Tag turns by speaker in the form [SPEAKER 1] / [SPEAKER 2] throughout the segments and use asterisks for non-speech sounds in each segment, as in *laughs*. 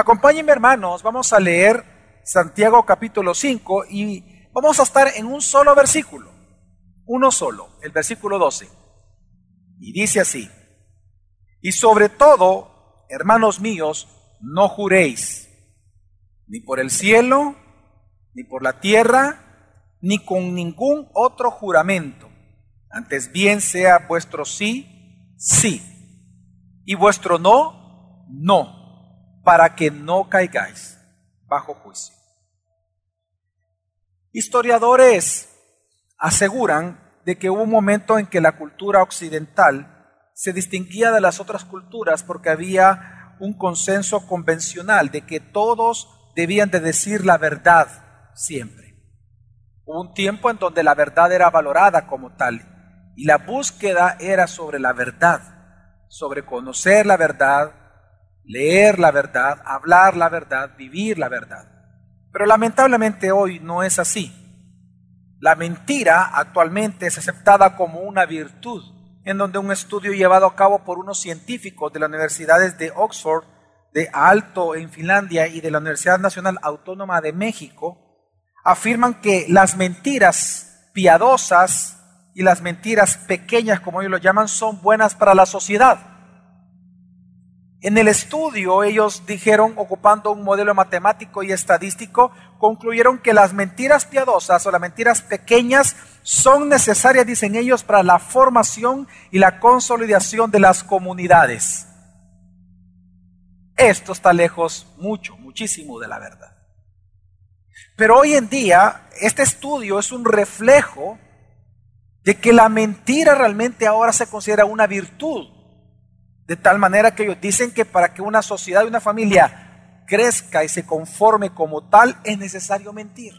[SPEAKER 1] Acompáñenme hermanos, vamos a leer Santiago capítulo 5 y vamos a estar en un solo versículo, uno solo, el versículo 12. Y dice así, y sobre todo, hermanos míos, no juréis, ni por el cielo, ni por la tierra, ni con ningún otro juramento. Antes bien sea vuestro sí, sí, y vuestro no, no, para que no caigáis bajo juicio. Historiadores aseguran de que hubo un momento en que la cultura occidental se distinguía de las otras culturas porque había un consenso convencional de que todos debían de decir la verdad siempre. Hubo un tiempo en donde la verdad era valorada como tal y la búsqueda era sobre la verdad, sobre conocer la verdad, leer la verdad, hablar la verdad, vivir la verdad. Pero lamentablemente hoy no es así. La mentira actualmente es aceptada como una virtud, en donde un estudio llevado a cabo por unos científicos de las universidades de Oxford de Alto en Finlandia y de la Universidad Nacional Autónoma de México afirman que las mentiras piadosas y las mentiras pequeñas, como ellos lo llaman, son buenas para la sociedad. En el estudio ellos dijeron, ocupando un modelo matemático y estadístico, concluyeron que las mentiras piadosas o las mentiras pequeñas son necesarias, dicen ellos, para la formación y la consolidación de las comunidades. Esto está lejos mucho, muchísimo de la verdad. Pero hoy en día, este estudio es un reflejo de que la mentira realmente ahora se considera una virtud. De tal manera que ellos dicen que para que una sociedad y una familia crezca y se conforme como tal, es necesario mentir.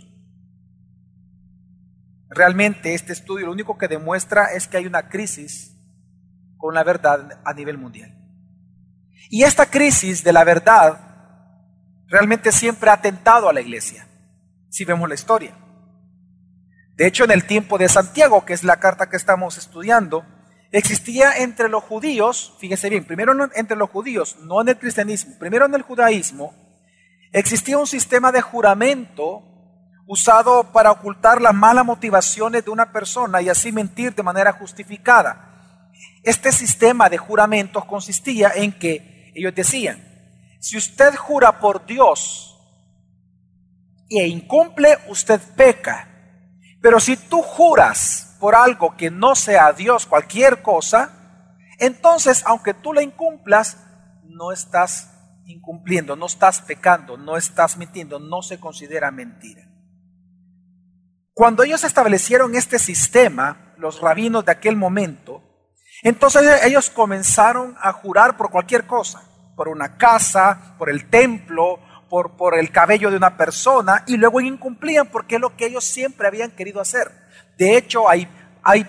[SPEAKER 1] Realmente este estudio lo único que demuestra es que hay una crisis con la verdad a nivel mundial. Y esta crisis de la verdad realmente siempre ha atentado a la iglesia, si vemos la historia. De hecho, en el tiempo de Santiago, que es la carta que estamos estudiando, existía entre los judíos, fíjese bien, primero entre los judíos, no en el cristianismo, primero en el judaísmo, existía un sistema de juramento usado para ocultar las malas motivaciones de una persona y así mentir de manera justificada. Este sistema de juramentos consistía en que ellos decían, si usted jura por Dios e incumple, usted peca. Pero si tú juras por algo que no sea Dios, cualquier cosa, entonces aunque tú la incumplas, no estás incumpliendo, no estás pecando, no estás mintiendo, no se considera mentira. Cuando ellos establecieron este sistema, los rabinos de aquel momento, entonces ellos comenzaron a jurar por cualquier cosa, por una casa, por el templo, por, por el cabello de una persona, y luego incumplían porque es lo que ellos siempre habían querido hacer. De hecho, hay, hay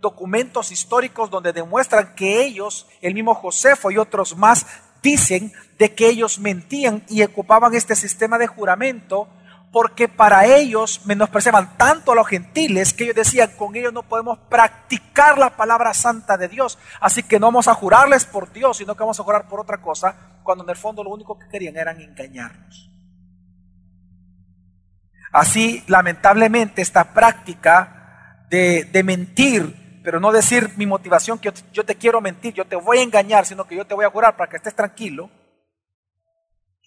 [SPEAKER 1] documentos históricos donde demuestran que ellos, el mismo Josefo y otros más, dicen de que ellos mentían y ocupaban este sistema de juramento porque para ellos menospreciaban tanto a los gentiles que ellos decían, con ellos no podemos practicar la palabra santa de Dios, así que no vamos a jurarles por Dios, sino que vamos a jurar por otra cosa, cuando en el fondo lo único que querían era engañarnos. Así, lamentablemente, esta práctica de, mentir, pero no decir mi motivación, que yo te quiero mentir, yo te voy a engañar, sino que yo te voy a jurar para que estés tranquilo,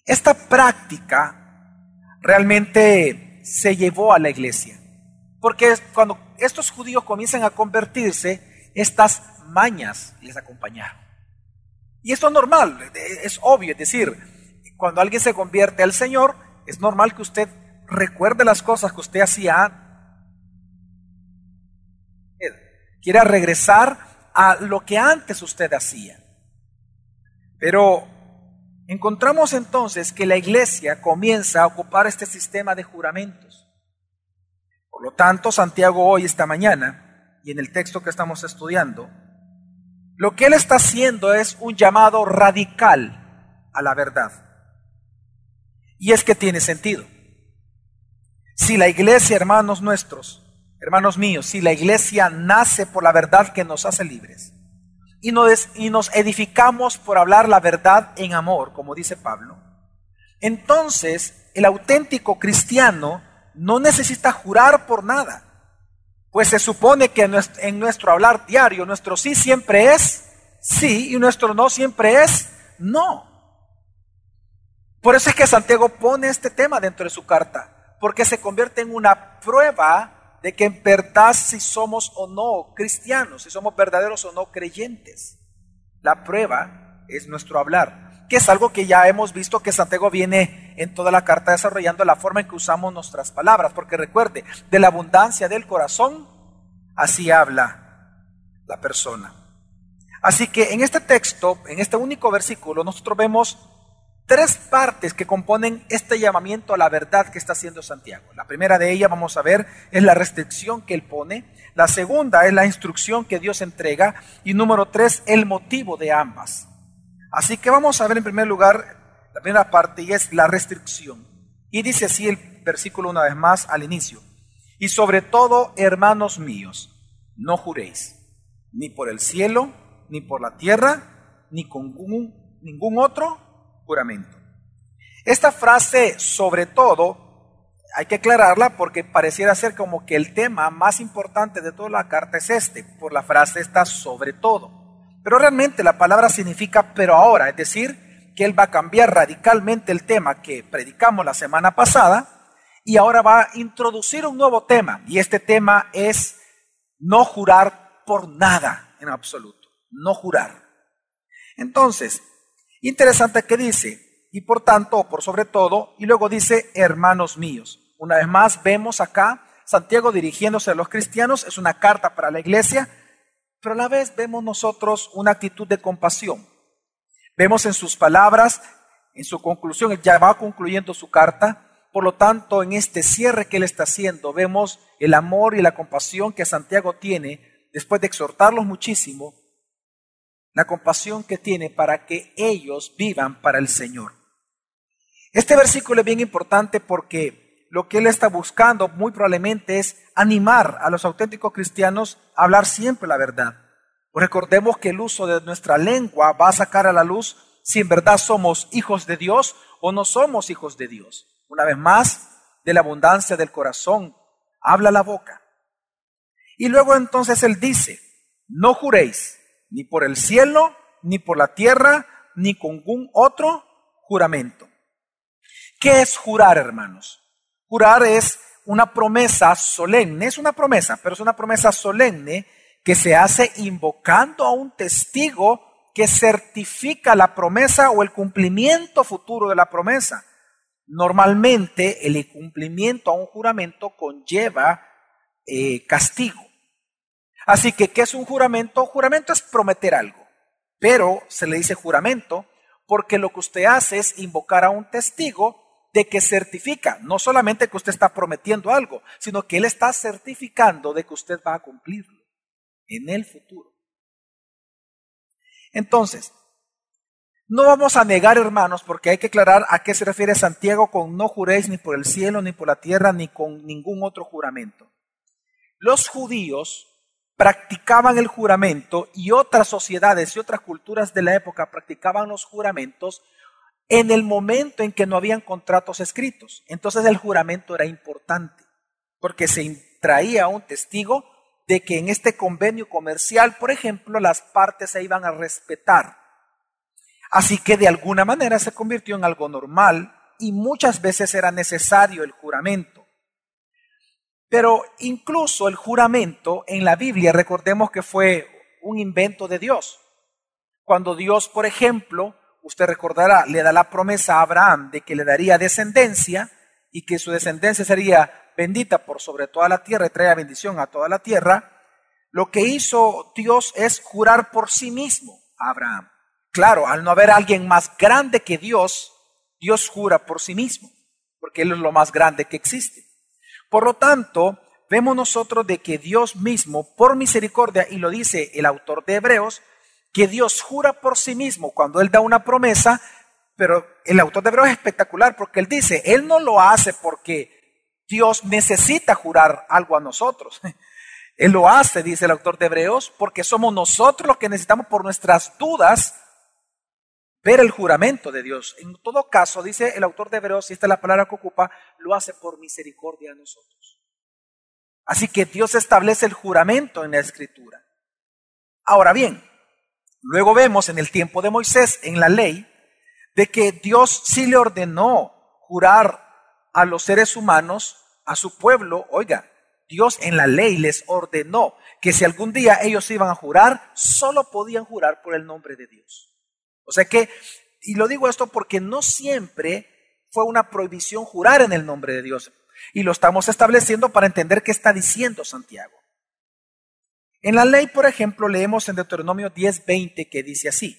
[SPEAKER 1] esta práctica realmente se llevó a la iglesia. Porque cuando estos judíos comienzan a convertirse, estas mañas les acompañaron. Y esto es normal, es obvio, es decir, cuando alguien se convierte al Señor, es normal que usted recuerde las cosas que usted hacía. Quiera regresar a lo que antes usted hacía. Pero Encontramos entonces que la iglesia comienza a ocupar este sistema de juramentos. Por lo tanto, Santiago hoy, esta mañana, y en el texto que estamos estudiando, lo que él está haciendo es un llamado radical a la verdad. Y es que tiene sentido. Si la iglesia, hermanos nuestros, hermanos míos, si la iglesia nace por la verdad que nos hace libres, y nos, edificamos por hablar la verdad en amor, como dice Pablo, Entonces, el auténtico cristiano no necesita jurar por nada, pues se supone que en nuestro hablar diario, nuestro sí siempre es sí y nuestro no siempre es no. Por eso es que Santiago pone este tema dentro de su carta, porque se convierte en una prueba de que en verdad si somos o no cristianos, si somos verdaderos o no creyentes. La prueba es nuestro hablar, que es algo que ya hemos visto que Santiago viene en toda la carta desarrollando la forma en que usamos nuestras palabras, porque recuerde, de la abundancia del corazón, así habla la persona. Así que en este texto, en este único versículo, nosotros vemos tres partes que componen este llamamiento a la verdad que está haciendo Santiago. La primera de ellas, vamos a ver, es la restricción que él pone. La segunda es la instrucción que Dios entrega. Y número tres, el motivo de ambas. Así que vamos a ver en primer lugar la primera parte y es la restricción. Y dice así el versículo una vez más al inicio. Y sobre todo, hermanos míos, no juréis, ni por el cielo, ni por la tierra, ni con ningún otro Esta frase, sobre todo, hay que aclararla porque pareciera ser como que el tema más importante de toda la carta es este, por la frase está sobre todo. Pero realmente la palabra significa pero ahora, es decir, que él va a cambiar radicalmente el tema que predicamos la semana pasada y ahora va a introducir un nuevo tema. Y este tema es no jurar por nada en absoluto no jurar. Entonces, interesante que dice, y por tanto, por sobre todo, y luego dice, hermanos míos. Una vez más, vemos acá Santiago dirigiéndose a los cristianos, es una carta para la iglesia, pero a la vez vemos nosotros una actitud de compasión. Vemos en sus palabras, en su conclusión, ya va concluyendo su carta, por lo tanto, en este cierre que él está haciendo, vemos el amor y la compasión que Santiago tiene después de exhortarlos muchísimo la compasión que tiene para que ellos vivan para el Señor. Este versículo es bien importante porque lo que él está buscando muy probablemente es animar a los auténticos cristianos a hablar siempre la verdad. recordemos que el uso de nuestra lengua va a sacar a la luz si en verdad somos hijos de Dios o no somos hijos de Dios. Una vez más, de la abundancia del corazón habla la boca. Y luego entonces él dice, no juréis ni por el cielo, ni por la tierra, ni con ningún otro juramento. ¿Qué es jurar, hermanos? Jurar es una promesa solemne, es una promesa, pero es una promesa solemne que se hace invocando a un testigo que certifica la promesa o el cumplimiento futuro de la promesa. Normalmente el cumplimiento a un juramento conlleva eh, castigo. Así que, ¿qué es un juramento? Juramento es prometer algo, pero se le dice juramento porque lo que usted hace es invocar a un testigo de que certifica, no solamente que usted está prometiendo algo, sino que él está certificando de que usted va a cumplirlo en el futuro. Entonces, no vamos a negar, hermanos, porque hay que aclarar a qué se refiere Santiago con no juréis ni por el cielo, ni por la tierra, ni con ningún otro juramento. Los judíos practicaban el juramento y otras sociedades y otras culturas de la época practicaban los juramentos en el momento en que no habían contratos escritos. Entonces el juramento era importante porque se traía un testigo de que en este convenio comercial, por ejemplo, las partes se iban a respetar. Así que de alguna manera se convirtió en algo normal y muchas veces era necesario el juramento. Pero incluso el juramento en la Biblia, recordemos que fue un invento de Dios. Cuando Dios, por ejemplo, usted recordará, le da la promesa a Abraham de que le daría descendencia y que su descendencia sería bendita por sobre toda la tierra y traía bendición a toda la tierra, lo que hizo Dios es jurar por sí mismo a Abraham. Claro, al no haber alguien más grande que Dios, Dios jura por sí mismo, porque Él es lo más grande que existe. Por lo tanto, vemos nosotros de que Dios mismo, por misericordia, y lo dice el autor de Hebreos, que Dios jura por sí mismo cuando Él da una promesa, pero el autor de Hebreos es espectacular porque Él dice, Él no lo hace porque Dios necesita jurar algo a nosotros. *laughs* Él lo hace, dice el autor de Hebreos, porque somos nosotros los que necesitamos por nuestras dudas ver el juramento de Dios. En todo caso, dice el autor de Hebreos, y esta es la palabra que ocupa, lo hace por misericordia a nosotros. Así que Dios establece el juramento en la escritura. Ahora bien, luego vemos en el tiempo de Moisés, en la ley, de que Dios sí le ordenó jurar a los seres humanos, a su pueblo, oiga, Dios en la ley les ordenó que si algún día ellos iban a jurar, solo podían jurar por el nombre de Dios. O sea que, y lo digo esto porque no siempre fue una prohibición jurar en el nombre de Dios. Y lo estamos estableciendo para entender qué está diciendo Santiago. En la ley, por ejemplo, leemos en Deuteronomio 10:20 que dice así,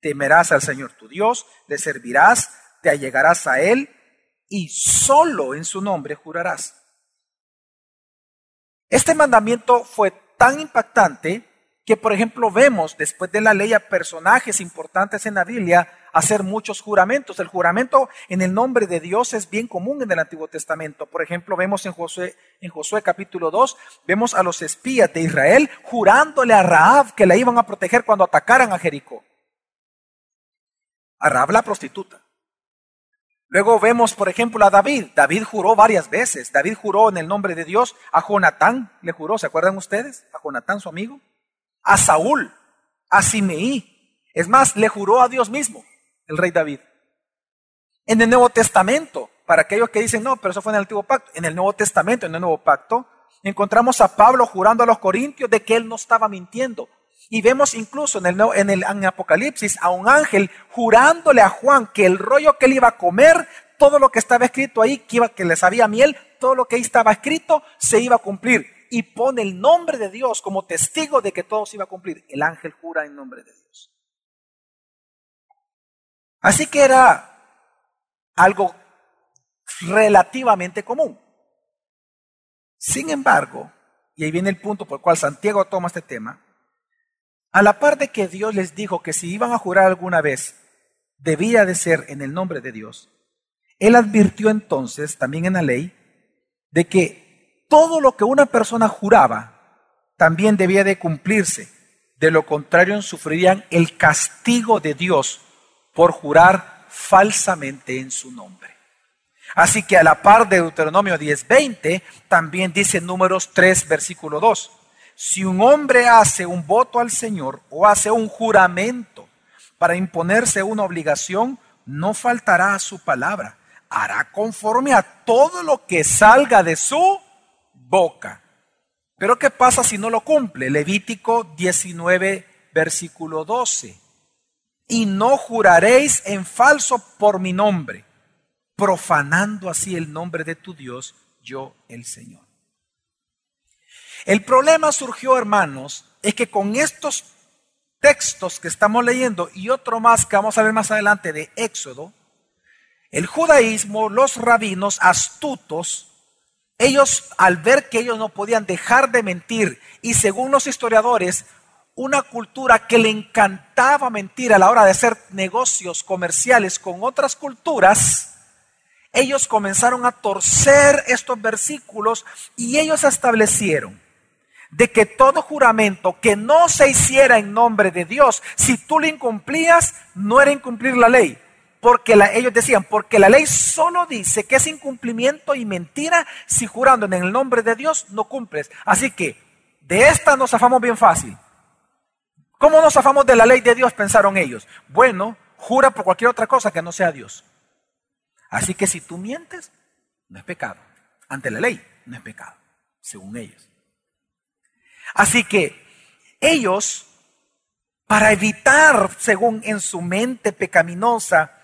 [SPEAKER 1] temerás al Señor tu Dios, le servirás, te allegarás a Él y solo en su nombre jurarás. Este mandamiento fue tan impactante que, por ejemplo, vemos después de la ley a personajes importantes en la Biblia hacer muchos juramentos. El juramento en el nombre de Dios es bien común en el Antiguo Testamento. Por ejemplo, vemos en Josué, en Josué capítulo 2, vemos a los espías de Israel jurándole a Raab que la iban a proteger cuando atacaran a Jericó. A Raab la prostituta. Luego vemos, por ejemplo, a David. David juró varias veces. David juró en el nombre de Dios. A Jonatán le juró, ¿se acuerdan ustedes? A Jonatán, su amigo. A Saúl, a Simeí. Es más, le juró a Dios mismo, el rey David. En el Nuevo Testamento, para aquellos que dicen, no, pero eso fue en el Antiguo Pacto. En el Nuevo Testamento, en el Nuevo Pacto, encontramos a Pablo jurando a los corintios de que él no estaba mintiendo. Y vemos incluso en el, en el Apocalipsis a un ángel jurándole a Juan que el rollo que él iba a comer, todo lo que estaba escrito ahí, que, iba, que le sabía miel, todo lo que ahí estaba escrito, se iba a cumplir. Y pone el nombre de Dios como testigo de que todo se iba a cumplir. El ángel jura en nombre de Dios. Así que era algo relativamente común. Sin embargo, y ahí viene el punto por el cual Santiago toma este tema, a la par de que Dios les dijo que si iban a jurar alguna vez, debía de ser en el nombre de Dios, Él advirtió entonces, también en la ley, de que todo lo que una persona juraba también debía de cumplirse. De lo contrario, sufrirían el castigo de Dios por jurar falsamente en su nombre. Así que a la par de Deuteronomio 10:20, también dice Números 3, versículo 2 si un hombre hace un voto al Señor o hace un juramento para imponerse una obligación, no faltará a su palabra. Hará conforme a todo lo que salga de su boca. Pero ¿qué pasa si no lo cumple? Levítico 19, versículo 12. Y no juraréis en falso por mi nombre, profanando así el nombre de tu Dios, yo el Señor. El problema surgió, hermanos, es que con estos textos que estamos leyendo y otro más que vamos a ver más adelante de Éxodo, el judaísmo, los rabinos astutos, ellos al ver que ellos no podían dejar de mentir y según los historiadores, una cultura que le encantaba mentir a la hora de hacer negocios comerciales con otras culturas, ellos comenzaron a torcer estos versículos y ellos establecieron de que todo juramento que no se hiciera en nombre de Dios, si tú lo incumplías, no era incumplir la ley. Porque ellos decían, porque la ley solo dice que es incumplimiento y mentira si jurando en el nombre de Dios no cumples. Así que de esta nos zafamos bien fácil. ¿Cómo nos zafamos de la ley de Dios? Pensaron ellos. Bueno, jura por cualquier otra cosa que no sea Dios. Así que si tú mientes, no es pecado. Ante la ley, no es pecado, según ellos. Así que ellos, para evitar, según en su mente pecaminosa,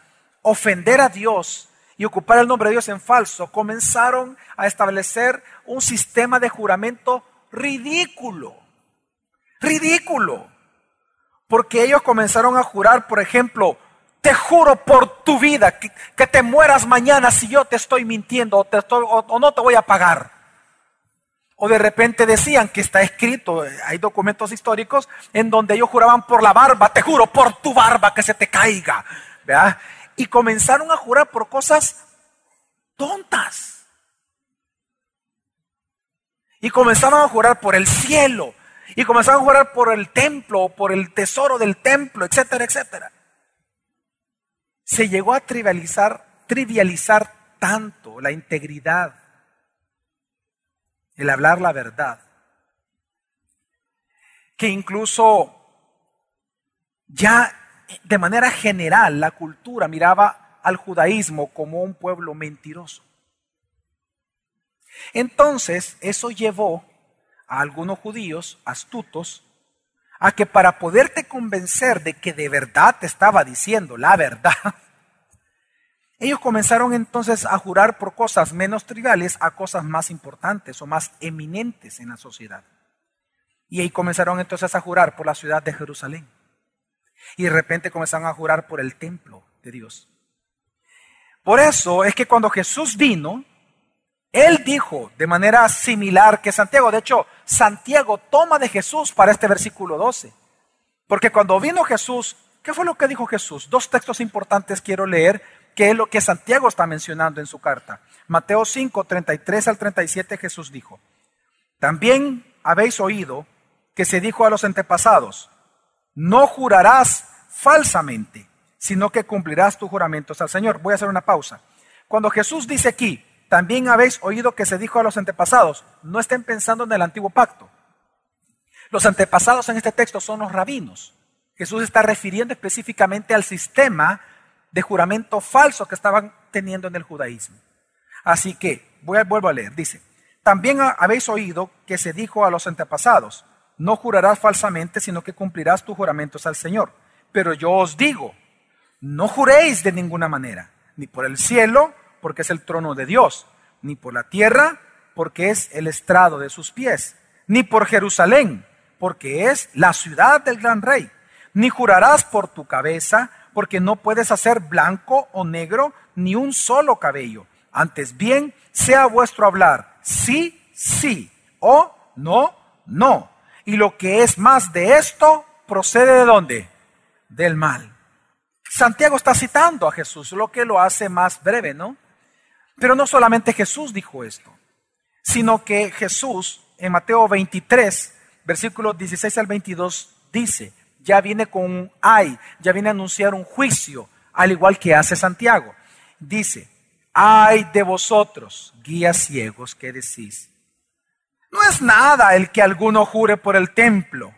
[SPEAKER 1] ofender a Dios y ocupar el nombre de Dios en falso, comenzaron a establecer un sistema de juramento ridículo. Ridículo. Porque ellos comenzaron a jurar, por ejemplo, te juro por tu vida que, te mueras mañana si yo te estoy mintiendo o no te voy a pagar. O de repente decían que está escrito, hay documentos históricos en donde ellos juraban por la barba, te juro por tu barba que se te caiga. Y comenzaron a jurar por cosas tontas. Y comenzaron a jurar por el cielo. Y comenzaron a jurar por el templo, por el tesoro del templo, etcétera, etcétera. se llegó a trivializar, trivializar tanto la integridad, el hablar la verdad, que incluso ya de manera general la cultura miraba al judaísmo como un pueblo mentiroso. Entonces, eso llevó a algunos judíos astutos a que para poderte convencer de que de verdad te estaba diciendo la verdad, *laughs* ellos comenzaron entonces a jurar por cosas menos triviales a cosas más importantes o más eminentes en la sociedad. Y ahí comenzaron entonces a jurar por la ciudad de Jerusalén. Y de repente comenzaron a jurar por el templo de Dios. Por eso es que cuando Jesús vino, él dijo de manera similar que Santiago, de hecho, Santiago toma de Jesús para este versículo 12. Porque cuando vino Jesús, ¿qué fue lo que dijo Jesús? Dos textos importantes quiero leer, que es lo que Santiago está mencionando en su carta. Mateo 5, 33 al 37 Jesús dijo, también habéis oído que se dijo a los antepasados, no jurarás falsamente, sino que cumplirás tus juramentos al Señor. Voy a hacer una pausa. Cuando Jesús dice aquí, también habéis oído que se dijo a los antepasados, no estén pensando en el antiguo pacto. Los antepasados en este texto son los rabinos. Jesús está refiriendo específicamente al sistema de juramento falso que estaban teniendo en el judaísmo. Así que, vuelvo a leer, dice, también habéis oído que se dijo a los antepasados, no jurarás falsamente, sino que cumplirás tus juramentos al Señor. Pero yo os digo, no juréis de ninguna manera, ni por el cielo, porque es el trono de Dios, ni por la tierra, porque es el estrado de sus pies, ni por Jerusalén, porque es la ciudad del gran rey, ni jurarás por tu cabeza, porque no puedes hacer blanco o negro ni un solo cabello. Antes bien, sea vuestro hablar sí, sí, o no, no. Y lo que es más de esto, procede de dónde? Del mal. Santiago está citando a Jesús, lo que lo hace más breve, ¿no? Pero no solamente Jesús dijo esto, sino que Jesús en Mateo 23, versículos 16 al 22, dice, ya viene con un ay, ya viene a anunciar un juicio, al igual que hace Santiago. Dice, ay de vosotros, guías ciegos, que decís, no es nada el que alguno jure por el templo,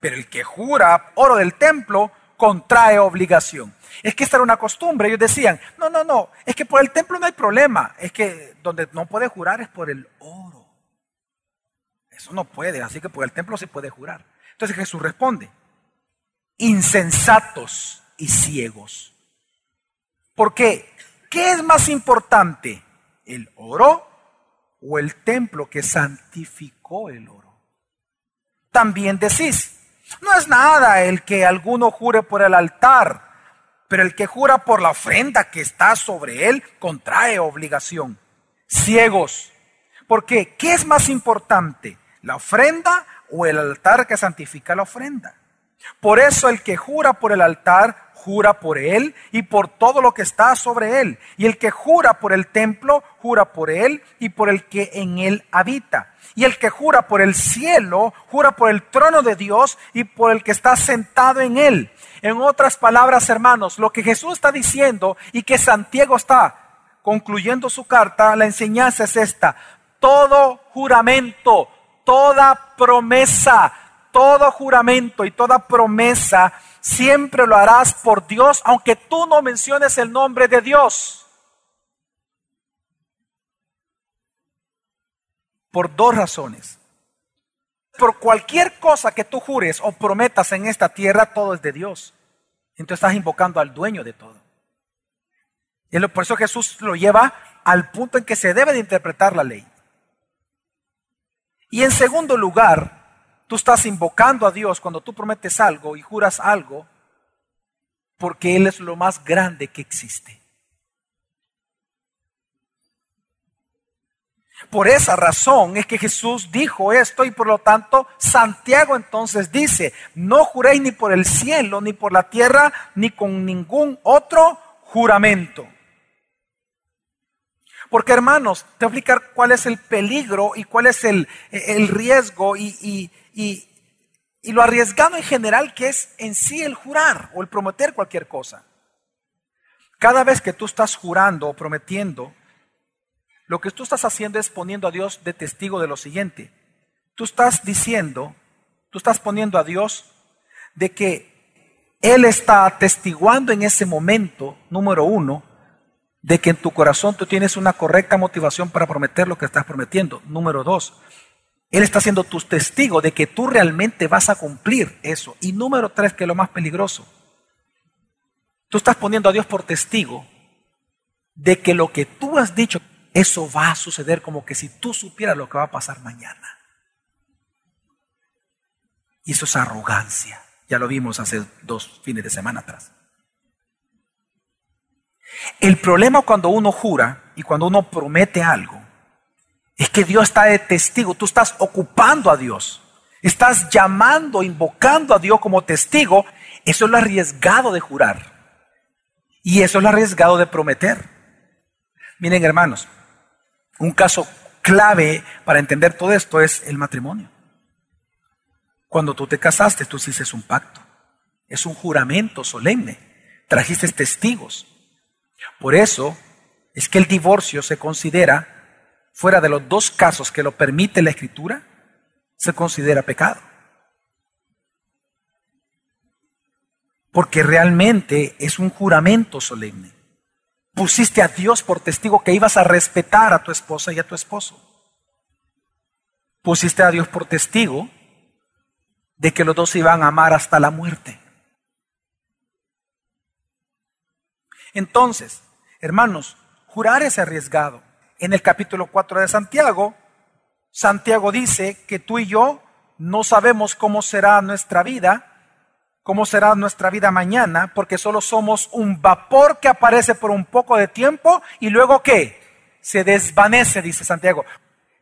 [SPEAKER 1] pero el que jura oro del templo contrae obligación. Es que esta era una costumbre. Ellos decían, no, no, no, es que por el templo no hay problema. Es que donde no puede jurar es por el oro. Eso no puede, así que por el templo sí puede jurar. Entonces Jesús responde, insensatos y ciegos. ¿Por qué? ¿Qué es más importante? ¿El oro o el templo que santificó el oro? También decís, no es nada el que alguno jure por el altar pero el que jura por la ofrenda que está sobre él contrae obligación. Ciegos. Porque, ¿qué es más importante? ¿La ofrenda o el altar que santifica la ofrenda? Por eso el que jura por el altar, jura por él y por todo lo que está sobre él. Y el que jura por el templo, jura por él y por el que en él habita. Y el que jura por el cielo, jura por el trono de Dios y por el que está sentado en él. En otras palabras, hermanos, lo que Jesús está diciendo y que Santiago está concluyendo su carta, la enseñanza es esta. Todo juramento, toda promesa, todo juramento y toda promesa, siempre lo harás por Dios, aunque tú no menciones el nombre de Dios. Por dos razones. Por cualquier cosa que tú jures o prometas en esta tierra, todo es de Dios. Entonces estás invocando al dueño de todo. Y por eso Jesús lo lleva al punto en que se debe de interpretar la ley. Y en segundo lugar, tú estás invocando a Dios cuando tú prometes algo y juras algo, porque Él es lo más grande que existe. Por esa razón es que Jesús dijo esto y por lo tanto Santiago entonces dice, no juréis ni por el cielo, ni por la tierra, ni con ningún otro juramento. Porque hermanos, te voy a explicar cuál es el peligro y cuál es el, el riesgo y, y, y, y lo arriesgado en general que es en sí el jurar o el prometer cualquier cosa. Cada vez que tú estás jurando o prometiendo, lo que tú estás haciendo es poniendo a Dios de testigo de lo siguiente. Tú estás diciendo, tú estás poniendo a Dios de que Él está atestiguando en ese momento, número uno, de que en tu corazón tú tienes una correcta motivación para prometer lo que estás prometiendo. Número dos, Él está siendo tu testigo de que tú realmente vas a cumplir eso. Y número tres, que es lo más peligroso, tú estás poniendo a Dios por testigo de que lo que tú has dicho, eso va a suceder como que si tú supieras lo que va a pasar mañana. Y eso es arrogancia. Ya lo vimos hace dos fines de semana atrás. El problema cuando uno jura y cuando uno promete algo es que Dios está de testigo, tú estás ocupando a Dios, estás llamando, invocando a Dios como testigo, eso es lo arriesgado de jurar y eso es lo arriesgado de prometer. Miren hermanos, un caso clave para entender todo esto es el matrimonio. Cuando tú te casaste, tú hiciste un pacto, es un juramento solemne, trajiste testigos. Por eso es que el divorcio se considera, fuera de los dos casos que lo permite la escritura, se considera pecado. Porque realmente es un juramento solemne. Pusiste a Dios por testigo que ibas a respetar a tu esposa y a tu esposo. Pusiste a Dios por testigo de que los dos iban a amar hasta la muerte. Entonces, hermanos, jurar es arriesgado. En el capítulo 4 de Santiago, Santiago dice que tú y yo no sabemos cómo será nuestra vida, cómo será nuestra vida mañana, porque solo somos un vapor que aparece por un poco de tiempo y luego qué? Se desvanece, dice Santiago.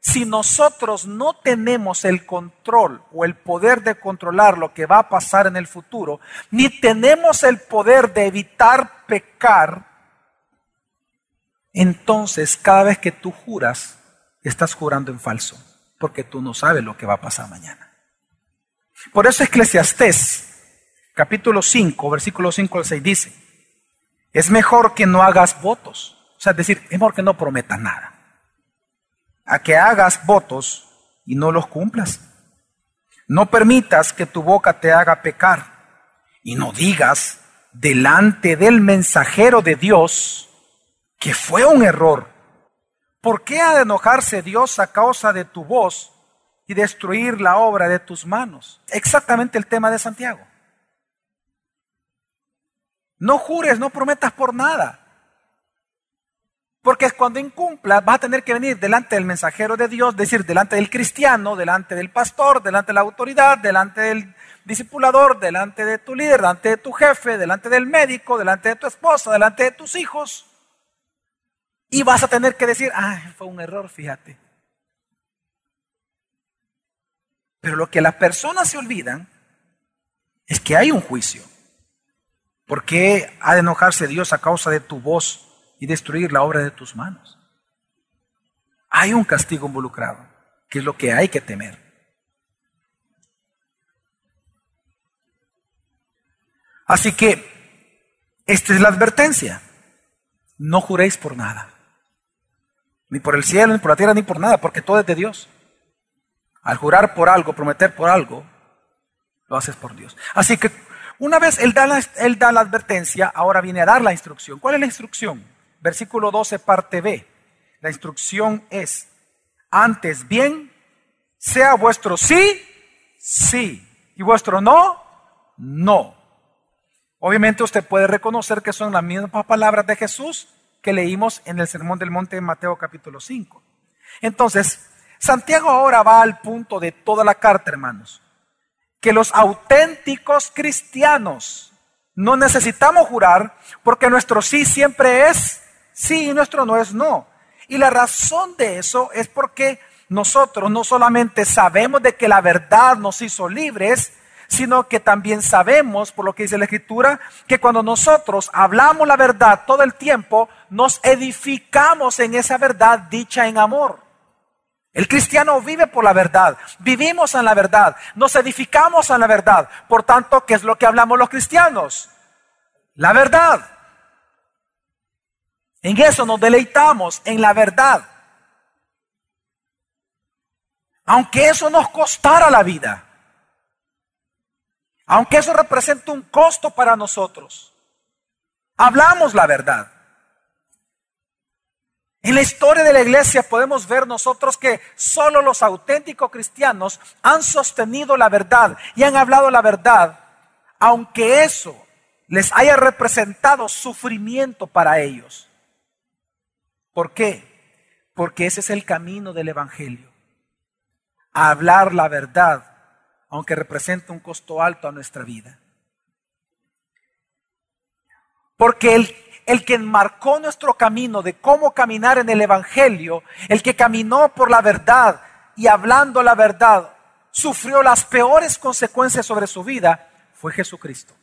[SPEAKER 1] Si nosotros no tenemos el control o el poder de controlar lo que va a pasar en el futuro, ni tenemos el poder de evitar pecar, entonces cada vez que tú juras, estás jurando en falso, porque tú no sabes lo que va a pasar mañana. Por eso Eclesiastés, capítulo 5, versículo 5 al 6 dice, es mejor que no hagas votos, o sea, es decir, es mejor que no prometas nada a que hagas votos y no los cumplas. No permitas que tu boca te haga pecar y no digas delante del mensajero de Dios que fue un error. ¿Por qué ha de enojarse Dios a causa de tu voz y destruir la obra de tus manos? Exactamente el tema de Santiago. No jures, no prometas por nada. Porque cuando incumplas vas a tener que venir delante del mensajero de Dios, decir, delante del cristiano, delante del pastor, delante de la autoridad, delante del discipulador, delante de tu líder, delante de tu jefe, delante del médico, delante de tu esposa, delante de tus hijos. Y vas a tener que decir, ah, fue un error, fíjate. Pero lo que las personas se olvidan es que hay un juicio. ¿Por qué ha de enojarse Dios a causa de tu voz? y destruir la obra de tus manos. Hay un castigo involucrado, que es lo que hay que temer. Así que, esta es la advertencia. No juréis por nada. Ni por el cielo, ni por la tierra, ni por nada, porque todo es de Dios. Al jurar por algo, prometer por algo, lo haces por Dios. Así que una vez él da, la, él da la advertencia, ahora viene a dar la instrucción. ¿Cuál es la instrucción? Versículo 12, parte B. La instrucción es, antes bien, sea vuestro sí, sí, y vuestro no, no. Obviamente usted puede reconocer que son las mismas palabras de Jesús que leímos en el Sermón del Monte de Mateo capítulo 5. Entonces, Santiago ahora va al punto de toda la carta, hermanos, que los auténticos cristianos no necesitamos jurar porque nuestro sí siempre es sí y nuestro no es no. Y la razón de eso es porque nosotros no solamente sabemos de que la verdad nos hizo libres, sino que también sabemos, por lo que dice la Escritura, que cuando nosotros hablamos la verdad todo el tiempo, nos edificamos en esa verdad dicha en amor. El cristiano vive por la verdad, vivimos en la verdad, nos edificamos en la verdad. Por tanto, ¿qué es lo que hablamos los cristianos? La verdad. En eso nos deleitamos, en la verdad. Aunque eso nos costara la vida. Aunque eso represente un costo para nosotros. Hablamos la verdad. En la historia de la iglesia podemos ver nosotros que solo los auténticos cristianos han sostenido la verdad y han hablado la verdad, aunque eso les haya representado sufrimiento para ellos. ¿Por qué? Porque ese es el camino del Evangelio. hablar la verdad, aunque representa un costo alto a nuestra vida. Porque el el que enmarcó nuestro camino de cómo caminar en el Evangelio, el que caminó por la verdad y hablando la verdad, sufrió las peores consecuencias sobre su vida, fue Jesucristo.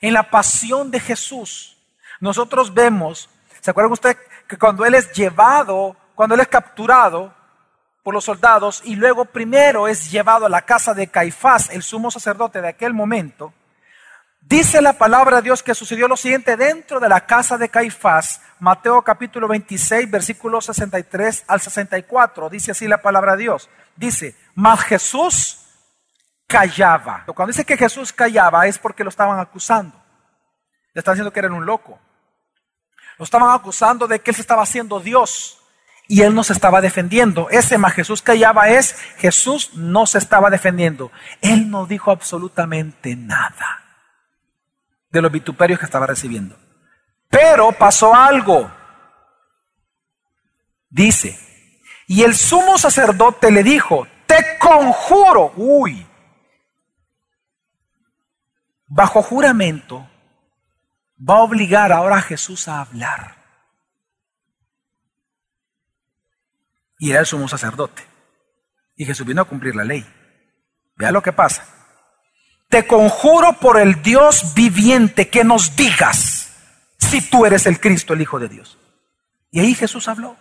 [SPEAKER 1] En la pasión de Jesús, nosotros vemos, ¿se acuerdan usted que cuando Él es llevado, cuando Él es capturado por los soldados y luego primero es llevado a la casa de Caifás, el sumo sacerdote de aquel momento, Dice la palabra de Dios que sucedió lo siguiente dentro de la casa de Caifás, Mateo capítulo 26, versículos 63 al 64. Dice así la palabra de Dios. Dice, mas Jesús callaba. Cuando dice que Jesús callaba es porque lo estaban acusando. Le están diciendo que era un loco. Lo estaban acusando de que él se estaba haciendo Dios y él no se estaba defendiendo. Ese más Jesús callaba es Jesús no se estaba defendiendo. Él no dijo absolutamente nada de los vituperios que estaba recibiendo. Pero pasó algo. Dice, y el sumo sacerdote le dijo, te conjuro, uy, bajo juramento, va a obligar ahora a Jesús a hablar. Y era el sumo sacerdote. Y Jesús vino a cumplir la ley. Vea lo que pasa te conjuro por el Dios viviente que nos digas si tú eres el Cristo, el Hijo de Dios. Y ahí Jesús habló.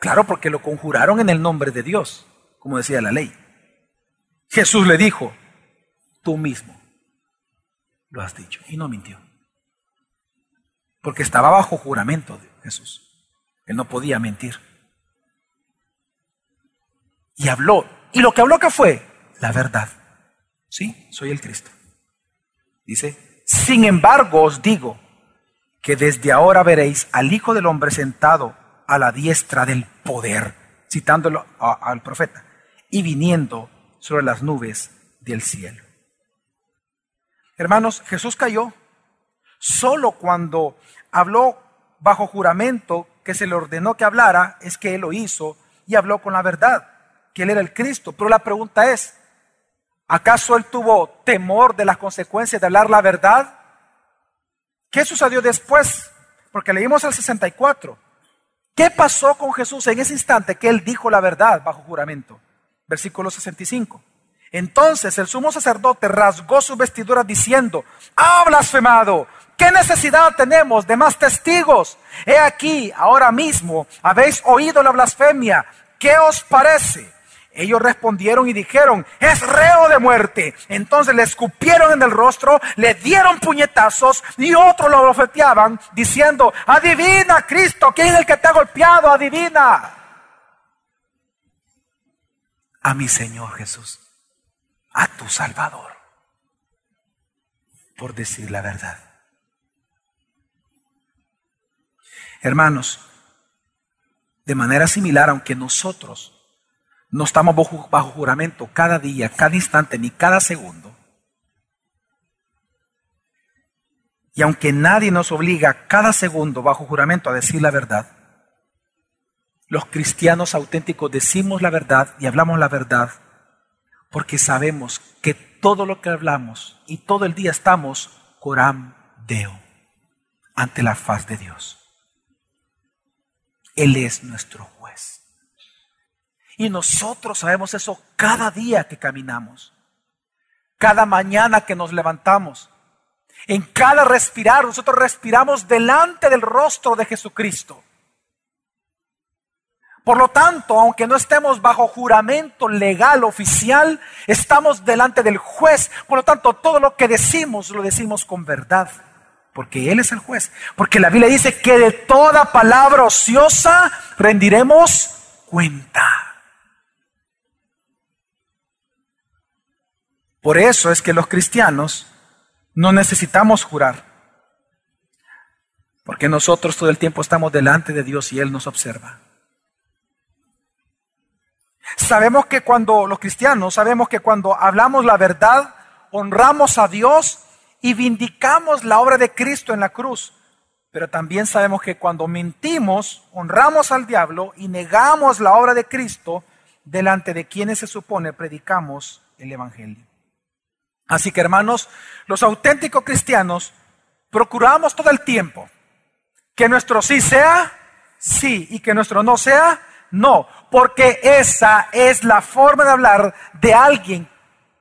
[SPEAKER 1] Claro, porque lo conjuraron en el nombre de Dios, como decía la ley. Jesús le dijo, tú mismo lo has dicho. Y no mintió. Porque estaba bajo juramento de Jesús. Él no podía mentir. Y habló. Y lo que habló que fue la verdad. Sí, soy el Cristo. Dice, sin embargo os digo que desde ahora veréis al Hijo del Hombre sentado a la diestra del poder, citándolo al profeta, y viniendo sobre las nubes del cielo. Hermanos, Jesús cayó solo cuando habló bajo juramento que se le ordenó que hablara, es que él lo hizo y habló con la verdad, que él era el Cristo. Pero la pregunta es, ¿Acaso él tuvo temor de las consecuencias de hablar la verdad? ¿Qué sucedió después? Porque leímos el 64. ¿Qué pasó con Jesús en ese instante que él dijo la verdad bajo juramento? Versículo 65. Entonces el sumo sacerdote rasgó sus vestiduras diciendo, ¡Ah, blasfemado! ¿Qué necesidad tenemos de más testigos? He aquí, ahora mismo, habéis oído la blasfemia. ¿Qué os parece? Ellos respondieron y dijeron, es reo de muerte. Entonces le escupieron en el rostro, le dieron puñetazos y otros lo bofeteaban diciendo, adivina Cristo, ¿quién es el que te ha golpeado? Adivina. A mi Señor Jesús, a tu Salvador, por decir la verdad. Hermanos, de manera similar, aunque nosotros no estamos bajo, juramento cada día, cada instante, ni cada segundo. Y aunque nadie nos obliga cada segundo bajo juramento a decir la verdad, los cristianos auténticos decimos la verdad y hablamos la verdad porque sabemos que todo lo que hablamos y todo el día estamos coram deo ante la faz de Dios. Él es nuestro. Y nosotros sabemos eso cada día que caminamos, cada mañana que nos levantamos. En cada respirar, nosotros respiramos delante del rostro de Jesucristo. Por lo tanto, aunque no estemos bajo juramento legal oficial, estamos delante del juez. Por lo tanto, todo lo que decimos lo decimos con verdad, porque Él es el juez. Porque la Biblia dice que de toda palabra ociosa rendiremos cuenta. Por eso es que los cristianos no necesitamos jurar. Porque nosotros todo el tiempo estamos delante de Dios y Él nos observa. Sabemos que cuando los cristianos, sabemos que cuando hablamos la verdad, honramos a Dios y vindicamos la obra de Cristo en la cruz. Pero también sabemos que cuando mentimos, honramos al diablo y negamos la obra de Cristo delante de quienes se supone predicamos el Evangelio. Así que hermanos, los auténticos cristianos procuramos todo el tiempo que nuestro sí sea sí y que nuestro no sea no, porque esa es la forma de hablar de alguien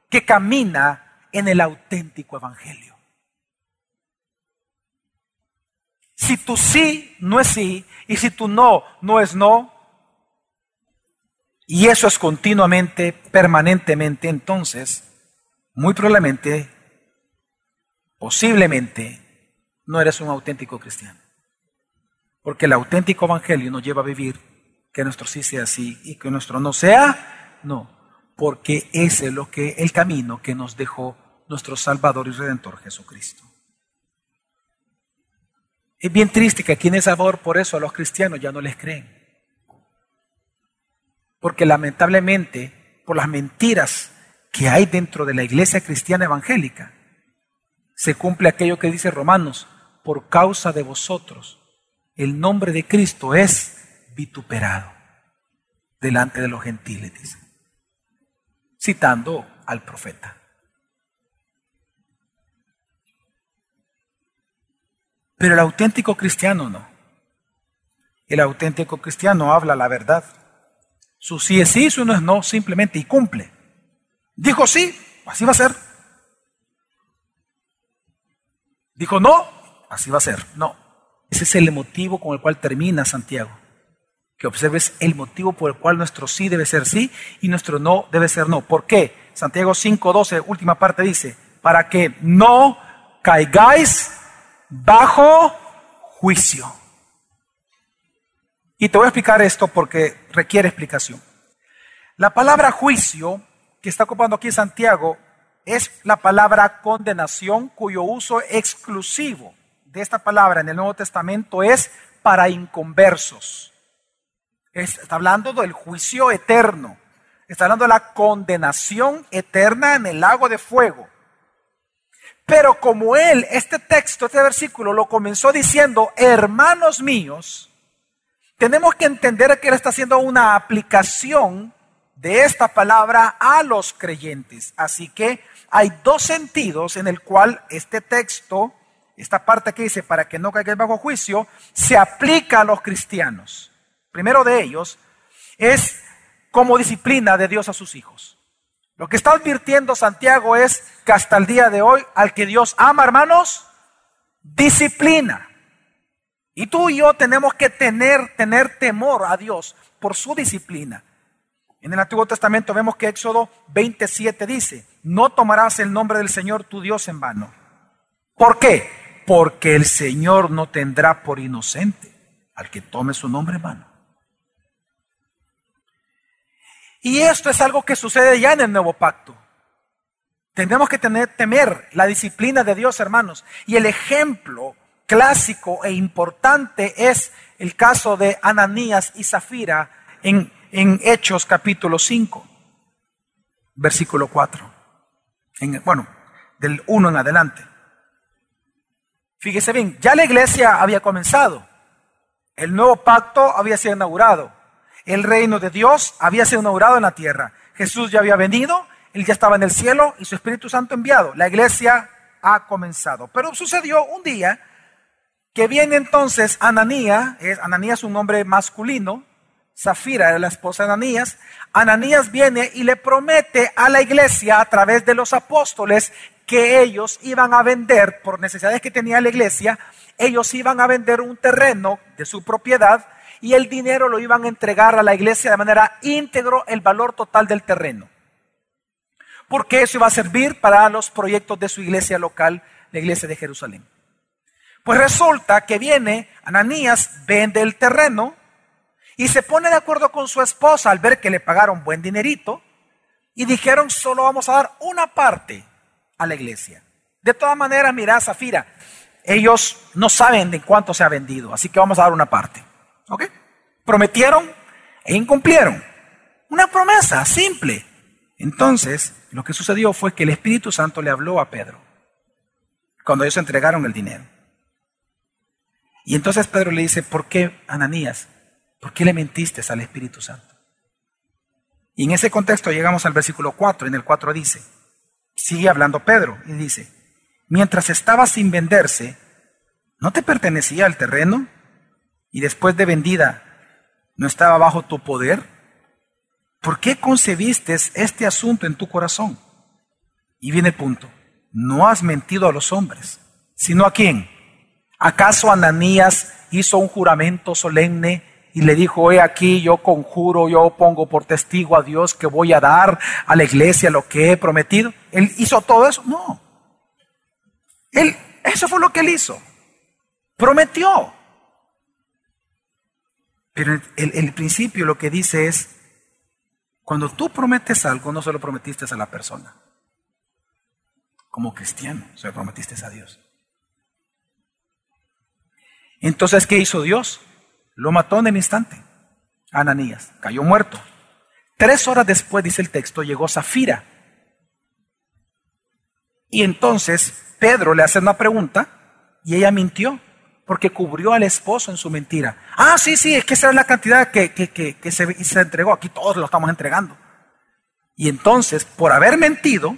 [SPEAKER 1] que camina en el auténtico evangelio. Si tu sí no es sí y si tu no no es no, y eso es continuamente, permanentemente, entonces, muy probablemente, posiblemente, no eres un auténtico cristiano. Porque el auténtico evangelio nos lleva a vivir que nuestro sí sea sí y que nuestro no sea no. Porque ese es lo que el camino que nos dejó nuestro Salvador y Redentor Jesucristo. Es bien triste que aquí en El Salvador por eso a los cristianos ya no les creen. Porque lamentablemente, por las mentiras que hay dentro de la iglesia cristiana evangélica, se cumple aquello que dice Romanos, por causa de vosotros, el nombre de Cristo es vituperado delante de los gentiles, dice, citando al profeta. Pero el auténtico cristiano no. El auténtico cristiano habla la verdad. Su sí es sí, su no es no, simplemente y cumple. Dijo sí, así va a ser. Dijo no, así va a ser. No. Ese es el motivo con el cual termina Santiago. Que observes el motivo por el cual nuestro sí debe ser sí y nuestro no debe ser no. ¿Por qué? Santiago 5.12, última parte dice, para que no caigáis bajo juicio. Y te voy a explicar esto porque requiere explicación. La palabra juicio que está ocupando aquí Santiago es la palabra condenación cuyo uso exclusivo de esta palabra en el Nuevo Testamento es para inconversos. está hablando del juicio eterno. Está hablando de la condenación eterna en el lago de fuego. Pero como él, este texto, este versículo, lo comenzó diciendo, hermanos míos, tenemos que entender que él está haciendo una aplicación de esta palabra a los creyentes. Así que hay dos sentidos en el cual este texto, esta parte que dice, para que no caiga bajo juicio, se aplica a los cristianos. Primero de ellos es como disciplina de Dios a sus hijos. Lo que está advirtiendo Santiago es que hasta el día de hoy, al que Dios ama, hermanos, disciplina. Y tú y yo tenemos que tener, tener temor a Dios por su disciplina. En el Antiguo Testamento vemos que Éxodo 27 dice, no tomarás el nombre del Señor tu Dios en vano. ¿Por qué? Porque el Señor no tendrá por inocente al que tome su nombre en vano. Y esto es algo que sucede ya en el nuevo pacto. Tenemos que tener, temer la disciplina de Dios, hermanos. Y el ejemplo clásico e importante es el caso de Ananías y Zafira en, en Hechos capítulo 5, versículo 4. En, bueno, del 1 en adelante. Fíjese bien, ya la iglesia había comenzado. El nuevo pacto había sido inaugurado. El reino de Dios había sido inaugurado en la tierra. Jesús ya había venido, él ya estaba en el cielo y su Espíritu Santo enviado. La iglesia ha comenzado. Pero sucedió un día que viene entonces Ananías, es Ananías un nombre masculino, Zafira era la esposa de Ananías. Ananías viene y le promete a la iglesia a través de los apóstoles que ellos iban a vender, por necesidades que tenía la iglesia, ellos iban a vender un terreno de su propiedad y el dinero lo iban a entregar a la iglesia de manera íntegro el valor total del terreno. Porque eso iba a servir para los proyectos de su iglesia local, la iglesia de Jerusalén. Pues resulta que viene Ananías, vende el terreno y se pone de acuerdo con su esposa al ver que le pagaron buen dinerito y dijeron solo vamos a dar una parte a la iglesia. De todas maneras, mira, Zafira, ellos no saben de cuánto se ha vendido, así que vamos a dar una parte. ¿Ok? Prometieron e incumplieron. Una promesa simple. Entonces, lo que sucedió fue que el Espíritu Santo le habló a Pedro cuando ellos entregaron el dinero. Y entonces Pedro le dice, ¿por qué, Ananías? ¿Por qué le mentiste al Espíritu Santo? Y en ese contexto llegamos al versículo 4. En el 4 dice, sigue hablando Pedro y dice, mientras estaba sin venderse, ¿no te pertenecía el terreno? Y después de vendida, ¿no estaba bajo tu poder? ¿Por qué concebiste este asunto en tu corazón? Y viene el punto, no has mentido a los hombres, sino a quién? ¿Acaso Ananías hizo un juramento solemne y le dijo, he aquí, yo conjuro, yo pongo por testigo a Dios que voy a dar a la iglesia lo que he prometido? ¿Él hizo todo eso? No. Él, eso fue lo que él hizo. Prometió. Pero el, el principio lo que dice es, cuando tú prometes algo, no se lo prometiste a la persona. Como cristiano, se lo prometiste a Dios. Entonces, ¿qué hizo Dios? Lo mató en el instante. Ananías cayó muerto. Tres horas después, dice el texto, llegó Zafira. Y entonces Pedro le hace una pregunta y ella mintió porque cubrió al esposo en su mentira. Ah, sí, sí, es que esa es la cantidad que, que, se, se entregó. Aquí todos lo estamos entregando. Y entonces, por haber mentido,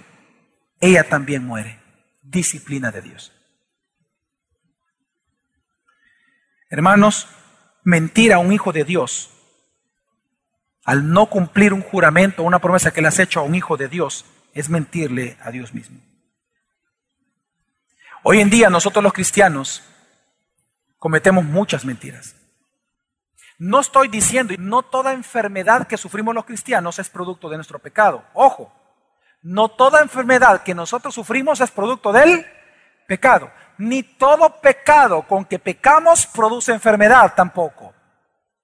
[SPEAKER 1] ella también muere. Disciplina de Dios. Hermanos, mentir a un hijo de Dios, al no cumplir un juramento, una promesa que le has hecho a un hijo de Dios, es mentirle a Dios mismo. Hoy en día nosotros los cristianos cometemos muchas mentiras. No estoy diciendo, y no toda enfermedad que sufrimos los cristianos es producto de nuestro pecado. Ojo, no toda enfermedad que nosotros sufrimos es producto del pecado ni todo pecado con que pecamos produce enfermedad tampoco.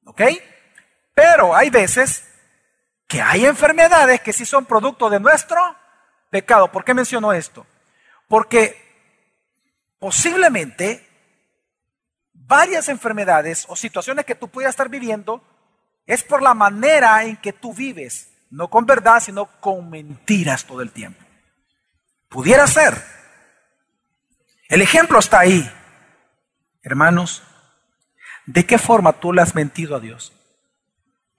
[SPEAKER 1] ¿Ok? Pero hay veces que hay enfermedades que sí son producto de nuestro pecado. ¿Por qué menciono esto? Porque posiblemente varias enfermedades o situaciones que tú puedas estar viviendo es por la manera en que tú vives, no con verdad, sino con mentiras todo el tiempo. Pudiera ser el ejemplo está ahí. Hermanos, ¿de qué forma tú le has mentido a Dios?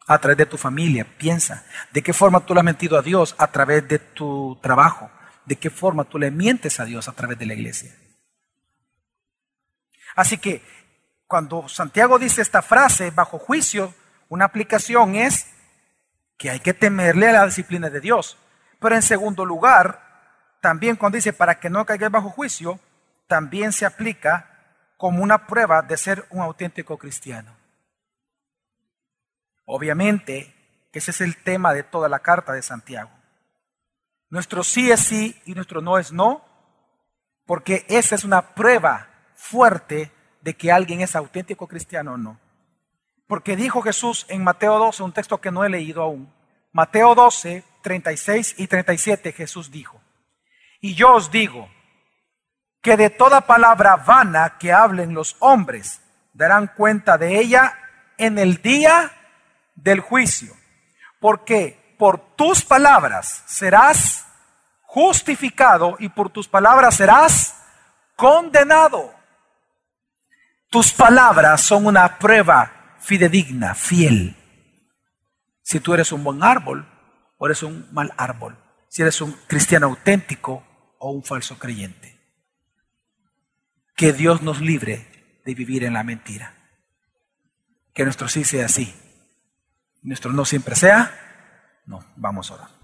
[SPEAKER 1] A través de tu familia, piensa. ¿De qué forma tú le has mentido a Dios? A través de tu trabajo. ¿De qué forma tú le mientes a Dios a través de la iglesia? Así que cuando Santiago dice esta frase, bajo juicio, una aplicación es que hay que temerle a la disciplina de Dios. Pero en segundo lugar, también cuando dice para que no caigas bajo juicio, también se aplica como una prueba de ser un auténtico cristiano. Obviamente que ese es el tema de toda la carta de Santiago. Nuestro sí es sí y nuestro no es no, porque esa es una prueba fuerte de que alguien es auténtico cristiano o no. Porque dijo Jesús en Mateo 12, un texto que no he leído aún, Mateo 12, 36 y 37, Jesús dijo, y yo os digo, que de toda palabra vana que hablen los hombres darán cuenta de ella en el día del juicio. Porque por tus palabras serás justificado y por tus palabras serás condenado. Tus palabras son una prueba fidedigna, fiel. Si tú eres un buen árbol o eres un mal árbol. Si eres un cristiano auténtico o un falso creyente que Dios nos libre de vivir en la mentira. Que nuestro sí sea sí, nuestro no siempre sea, no, vamos a orar.